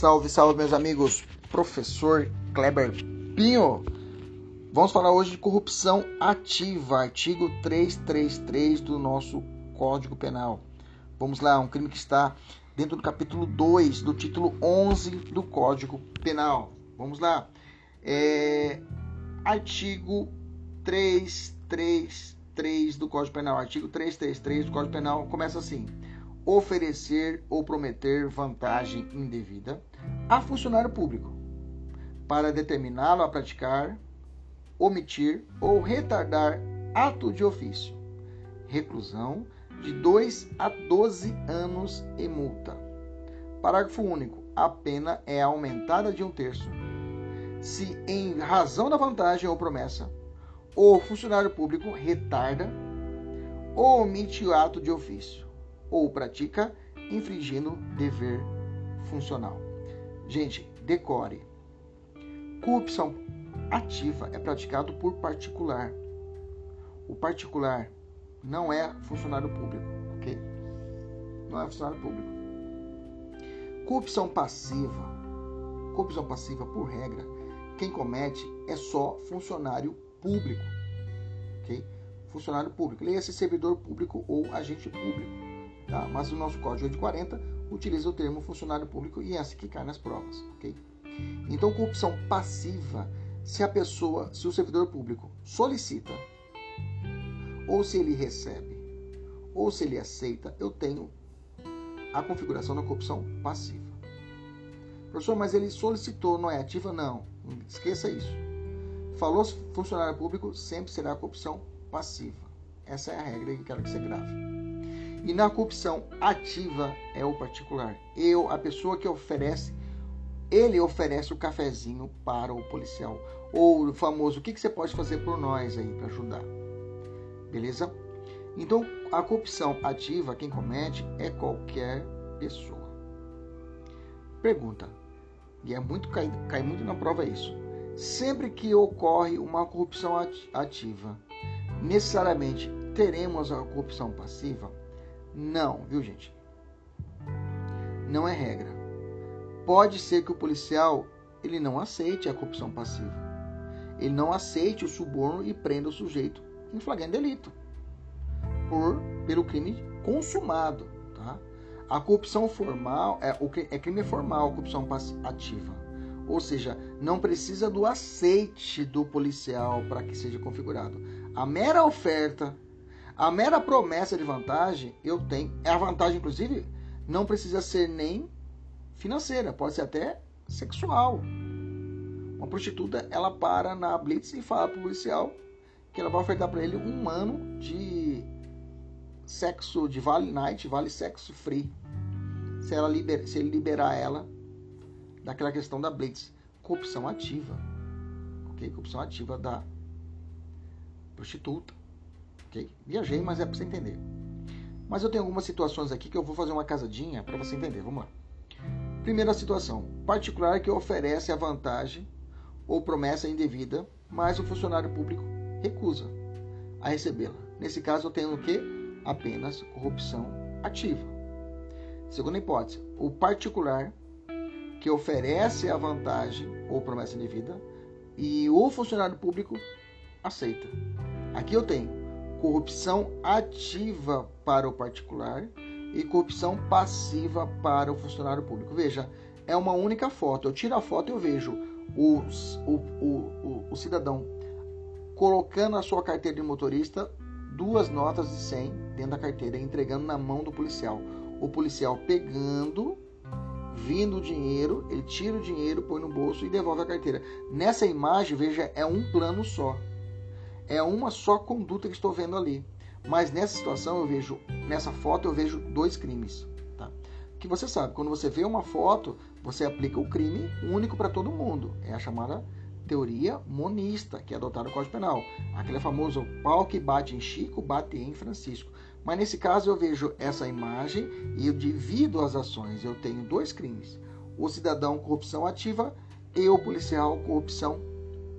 Salve, salve, meus amigos. Professor Kleber Pinho. Vamos falar hoje de corrupção ativa, artigo 333 do nosso Código Penal. Vamos lá, um crime que está dentro do capítulo 2, do título 11 do Código Penal. Vamos lá. É, artigo 333 do Código Penal. Artigo 333 do Código Penal começa assim: oferecer ou prometer vantagem indevida a funcionário público para determiná-lo a praticar, omitir ou retardar ato de ofício. Reclusão de 2 a 12 anos e multa. Parágrafo único. A pena é aumentada de um terço se, em razão da vantagem ou promessa, o funcionário público retarda ou omite o ato de ofício ou pratica infringindo dever funcional. Gente, decore. Corrupção ativa é praticado por particular. O particular não é funcionário público, ok? Não é funcionário público. Corrupção passiva. Corrupção passiva, por regra, quem comete é só funcionário público, ok? Funcionário público. Leia-se servidor público ou agente público. Tá? Mas o nosso código de 40 utiliza o termo funcionário público e assim que cai nas provas. ok? Então, corrupção passiva, se a pessoa, se o servidor público solicita, ou se ele recebe, ou se ele aceita, eu tenho a configuração da corrupção passiva. Professor, mas ele solicitou, não é ativa? Não, esqueça isso. Falou funcionário público, sempre será corrupção passiva. Essa é a regra que quero que você grave. E na corrupção ativa é o particular. Eu, a pessoa que oferece, ele oferece o cafezinho para o policial. Ou o famoso, o que, que você pode fazer por nós aí para ajudar? Beleza? Então, a corrupção ativa, quem comete, é qualquer pessoa. Pergunta, e é muito cai, cai muito na prova isso. Sempre que ocorre uma corrupção ativa, necessariamente teremos a corrupção passiva? Não, viu, gente? Não é regra. Pode ser que o policial ele não aceite a corrupção passiva. Ele não aceite o suborno e prenda o sujeito em flagrante delito por pelo crime consumado, tá? A corrupção formal é, é crime formal, a corrupção ativa. Ou seja, não precisa do aceite do policial para que seja configurado. A mera oferta a mera promessa de vantagem eu tenho. A vantagem, inclusive, não precisa ser nem financeira, pode ser até sexual. Uma prostituta, ela para na blitz e fala pro policial que ela vai ofertar para ele um ano de sexo, de vale night, vale sexo free. Se, ela liber, se ele liberar ela daquela questão da blitz. Corrupção ativa. Ok? Corrupção ativa da prostituta. Ok? Viajei, mas é para você entender. Mas eu tenho algumas situações aqui que eu vou fazer uma casadinha para você entender. Vamos lá. Primeira situação: particular que oferece a vantagem ou promessa indevida, mas o funcionário público recusa a recebê-la. Nesse caso, eu tenho o que? Apenas corrupção ativa. Segunda hipótese: o particular que oferece a vantagem ou promessa indevida e o funcionário público aceita. Aqui eu tenho corrupção ativa para o particular e corrupção passiva para o funcionário público. Veja, é uma única foto. Eu tiro a foto e eu vejo o, o, o, o, cidadão colocando a sua carteira de motorista duas notas de 100 dentro da carteira entregando na mão do policial. O policial pegando, vindo o dinheiro, ele tira o dinheiro, põe no bolso e devolve a carteira. Nessa imagem, veja, é um plano só é uma só conduta que estou vendo ali. Mas nessa situação eu vejo, nessa foto eu vejo dois crimes. Tá? Que você sabe, quando você vê uma foto, você aplica o crime único para todo mundo. É a chamada teoria monista, que é adotada no Código Penal. Aquele famoso pau que bate em Chico, bate em Francisco. Mas nesse caso eu vejo essa imagem e eu divido as ações. Eu tenho dois crimes: o cidadão corrupção ativa e o policial corrupção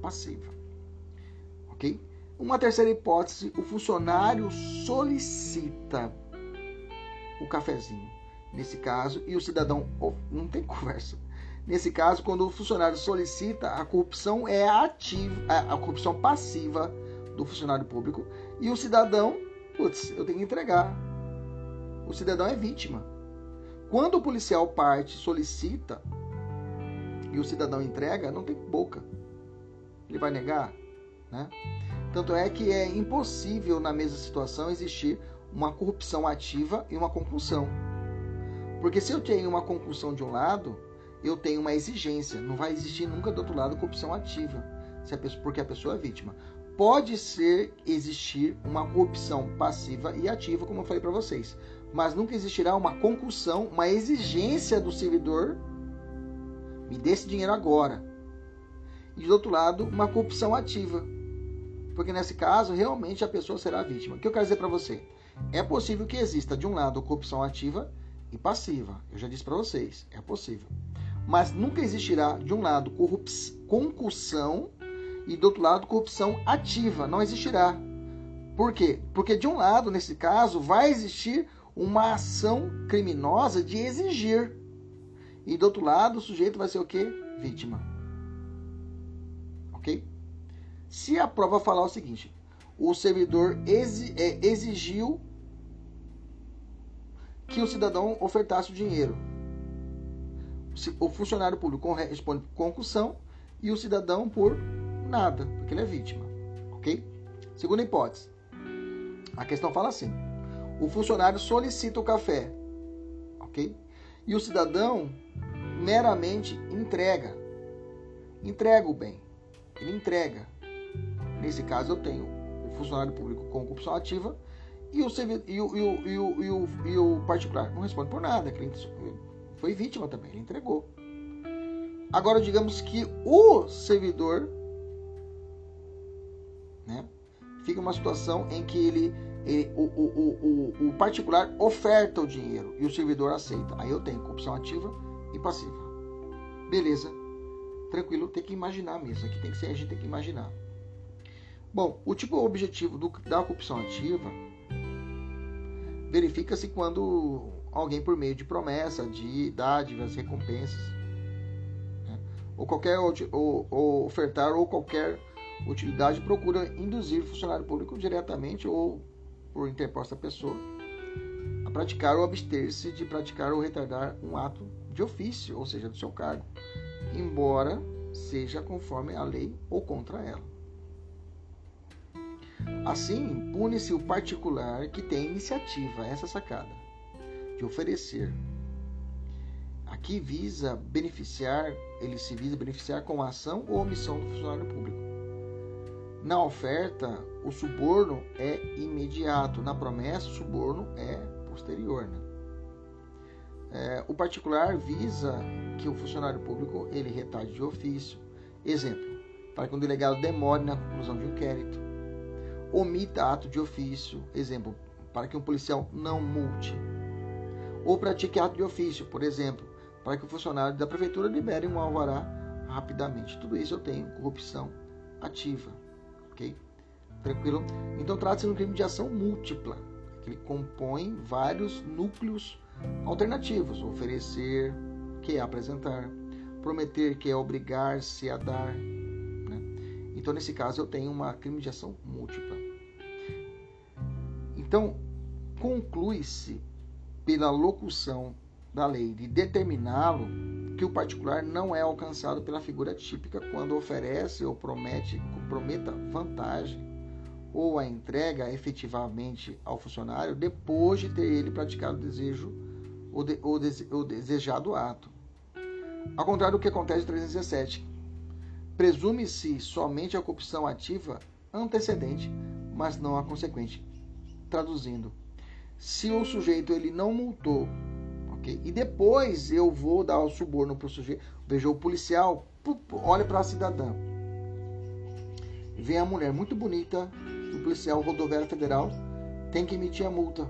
passiva. Ok? Uma terceira hipótese, o funcionário solicita o cafezinho, nesse caso, e o cidadão não tem conversa. Nesse caso, quando o funcionário solicita, a corrupção é ativa, a corrupção passiva do funcionário público e o cidadão, putz, eu tenho que entregar. O cidadão é vítima. Quando o policial parte, solicita e o cidadão entrega, não tem boca. Ele vai negar, né? Tanto é que é impossível na mesma situação existir uma corrupção ativa e uma concussão. Porque se eu tenho uma concussão de um lado, eu tenho uma exigência. Não vai existir nunca do outro lado corrupção ativa, a pessoa, porque a pessoa é vítima. Pode ser existir uma corrupção passiva e ativa, como eu falei para vocês, mas nunca existirá uma concussão, uma exigência do servidor me dê esse dinheiro agora. E do outro lado, uma corrupção ativa. Porque nesse caso, realmente a pessoa será vítima. O que eu quero dizer para você? É possível que exista, de um lado, corrupção ativa e passiva. Eu já disse para vocês, é possível. Mas nunca existirá, de um lado, concussão e do outro lado, corrupção ativa. Não existirá. Por quê? Porque de um lado, nesse caso, vai existir uma ação criminosa de exigir. E do outro lado, o sujeito vai ser o quê? Vítima. Ok? Se a prova falar o seguinte: o servidor é, exigiu que o cidadão ofertasse o dinheiro. O funcionário público responde por concussão e o cidadão por nada, porque ele é vítima. Ok? Segunda hipótese. A questão fala assim: o funcionário solicita o café. Ok? E o cidadão meramente entrega. Entrega o bem. Ele entrega. Nesse caso, eu tenho o funcionário público com corrupção ativa e o, e o, e o, e o, e o, particular não responde por nada. Ele foi vítima também, ele entregou. Agora, digamos que o servidor né, fica uma situação em que ele, ele o, o, o, o particular oferta o dinheiro e o servidor aceita. Aí eu tenho corrupção ativa e passiva. Beleza. Tranquilo, tem que imaginar mesmo. Aqui tem que ser, a gente tem que imaginar. Bom, o tipo objetivo do, da corrupção ativa verifica-se quando alguém, por meio de promessa, de dádivas, recompensas, né, ou qualquer ou, ou ofertar ou qualquer utilidade, procura induzir o funcionário público diretamente ou por interposta pessoa a praticar ou abster-se de praticar ou retardar um ato de ofício, ou seja, do seu cargo, embora seja conforme a lei ou contra ela. Assim, pune-se o particular que tem iniciativa, essa sacada, de oferecer. Aqui visa beneficiar, ele se visa beneficiar com a ação ou omissão do funcionário público. Na oferta, o suborno é imediato, na promessa, o suborno é posterior. Né? É, o particular visa que o funcionário público ele retarde de ofício. Exemplo, para que um delegado demore na conclusão de um inquérito omita ato de ofício, exemplo, para que um policial não multe, ou pratique ato de ofício, por exemplo, para que o funcionário da prefeitura libere um alvará rapidamente. Tudo isso eu tenho corrupção ativa, ok? Tranquilo? Então trata-se de um crime de ação múltipla, que compõe vários núcleos alternativos: oferecer, que é apresentar, prometer, que é obrigar-se a dar. Então, nesse caso, eu tenho uma crime de ação múltipla. Então, conclui-se pela locução da lei de determiná-lo que o particular não é alcançado pela figura típica quando oferece ou promete, prometa vantagem ou a entrega efetivamente ao funcionário depois de ter ele praticado o desejo ou, de, ou, dese, ou desejado ato. Ao contrário do que acontece em 317, presume-se somente a corrupção ativa antecedente, mas não a consequente traduzindo, se o sujeito ele não multou, ok? E depois eu vou dar o suborno para o sujeito, veja o policial, olha para a cidadã, vem a mulher muito bonita, o policial rodoviário federal tem que emitir a multa.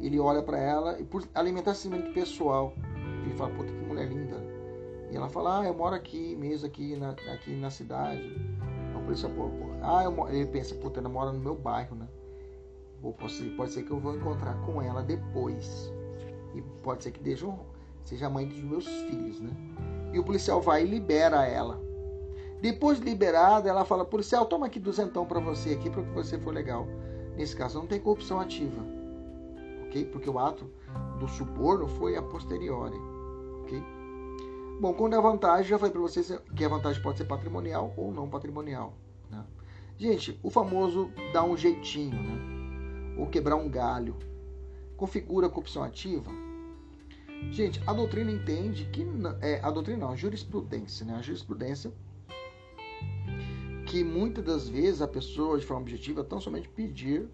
Ele olha para ela e por alimentação pessoal, ele fala, puta que mulher linda. E ela fala, ah, eu moro aqui mesmo, aqui na, aqui na cidade. O policial, pô, pô. Ah, eu, ele pensa, puta, ela mora no meu bairro, né? Ou pode ser, pode ser que eu vou encontrar com ela depois. E pode ser que seja, seja a mãe dos meus filhos, né? E o policial vai e libera ela. Depois de liberada, ela fala: policial, toma aqui duzentão para você aqui, para que você for legal. Nesse caso, não tem corrupção ativa, ok? Porque o ato do suborno foi a posteriori? Bom, quando é vantagem, já falei para vocês que a vantagem pode ser patrimonial ou não patrimonial. Né? Gente, o famoso dar um jeitinho, né? ou quebrar um galho, configura a corrupção ativa? Gente, a doutrina entende que é, a doutrina não, a jurisprudência, né? A jurisprudência que muitas das vezes a pessoa, de forma objetiva, tão somente pedir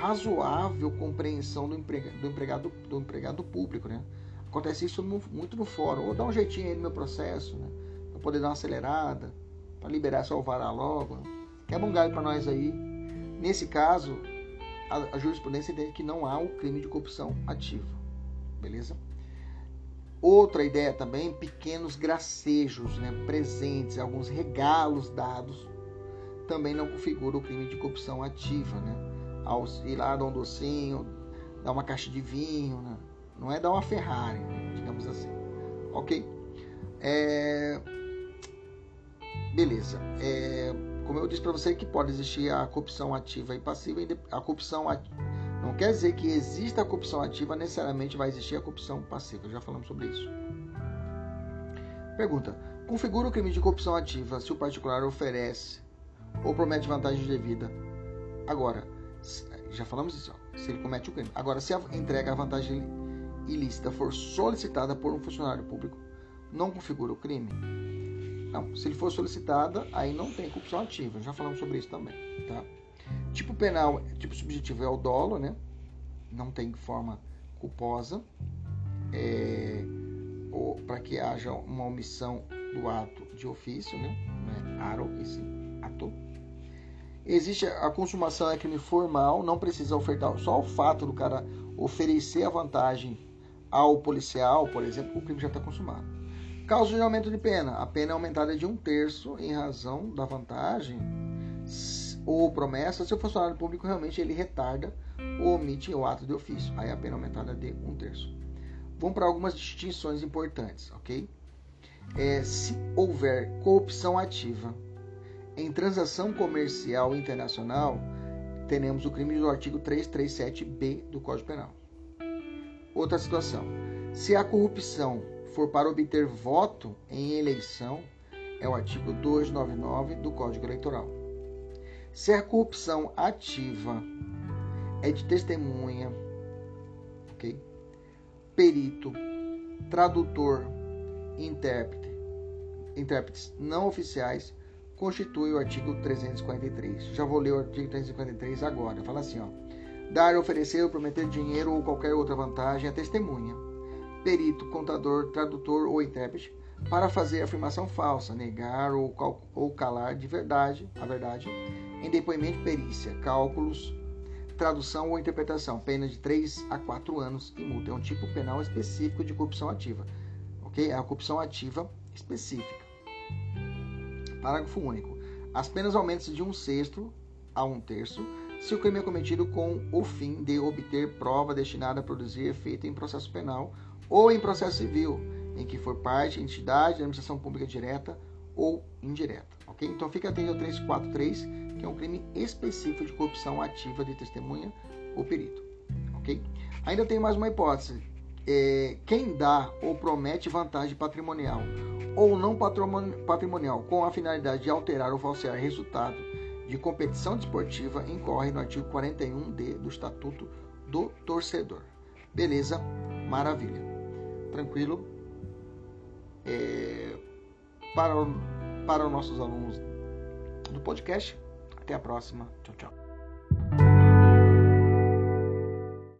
razoável compreensão do empregado, do empregado, do empregado público, né? Acontece isso muito no fórum. Ou dá um jeitinho aí no meu processo, né? Para poder dar uma acelerada, para liberar seu alvará logo. Né? Quebra um galho para nós aí. Nesse caso, a, a jurisprudência entende que não há o um crime de corrupção ativo. Beleza? Outra ideia também, pequenos gracejos, né, presentes, alguns regalos dados, também não configura o crime de corrupção ativa, né? Ao ir lá dar um docinho, dar uma caixa de vinho, né? Não é dar uma Ferrari, digamos assim. Ok? É... Beleza. É... Como eu disse para você que pode existir a corrupção ativa e passiva, a corrupção ativa não quer dizer que exista a corrupção ativa, necessariamente vai existir a corrupção passiva. Já falamos sobre isso. Pergunta: configura o crime de corrupção ativa se o particular oferece ou promete vantagem devida? Agora, já falamos isso, se ele comete o crime. Agora, se a entrega a vantagem ilícita for solicitada por um funcionário público, não configura o crime? Não, se ele for solicitada, aí não tem corrupção ativa. Já falamos sobre isso também, tá? Tipo penal, tipo subjetivo é o dolo, né? Não tem forma culposa. É, ou para que haja uma omissão do ato de ofício, né? É aro, esse ato. Existe a consumação é crime formal, não precisa ofertar só o fato do cara oferecer a vantagem ao policial, por exemplo, o crime já está consumado. Causa de aumento de pena, a pena é aumentada de um terço em razão da vantagem ou promessa, se o funcionário público realmente ele retarda ou omite o ato de ofício. Aí a pena aumentada de um terço. Vamos para algumas distinções importantes, ok? É, se houver corrupção ativa em transação comercial internacional, teremos o crime do artigo 337b do Código Penal. Outra situação: se a corrupção for para obter voto em eleição, é o artigo 299 do Código Eleitoral. Se a corrupção ativa é de testemunha, ok? Perito, tradutor, intérprete, intérpretes não oficiais, constitui o artigo 343. Já vou ler o artigo 353 agora. Fala assim, ó. Dar, oferecer prometer dinheiro ou qualquer outra vantagem à testemunha, perito, contador, tradutor ou intérprete para fazer afirmação falsa, negar ou, ou calar de verdade a verdade em depoimento de perícia, cálculos, tradução ou interpretação, pena de 3 a 4 anos e multa. É um tipo penal específico de corrupção ativa. Ok? É a corrupção ativa específica. Parágrafo único. As penas aumentam de um sexto a um terço se o crime é cometido com o fim de obter prova destinada a produzir efeito em processo penal ou em processo civil, em que for parte, entidade, administração pública direta ou indireta. Ok? Então fique atento ao 343, que é um crime específico de corrupção ativa de testemunha ou perito. Ok? Ainda tem mais uma hipótese. É, quem dá ou promete vantagem patrimonial ou não patrimonial com a finalidade de alterar ou falsear resultado de competição desportiva incorre no artigo 41D do Estatuto do Torcedor. Beleza? Maravilha. Tranquilo? É, para, para os nossos alunos do podcast. Até a próxima. Tchau, tchau.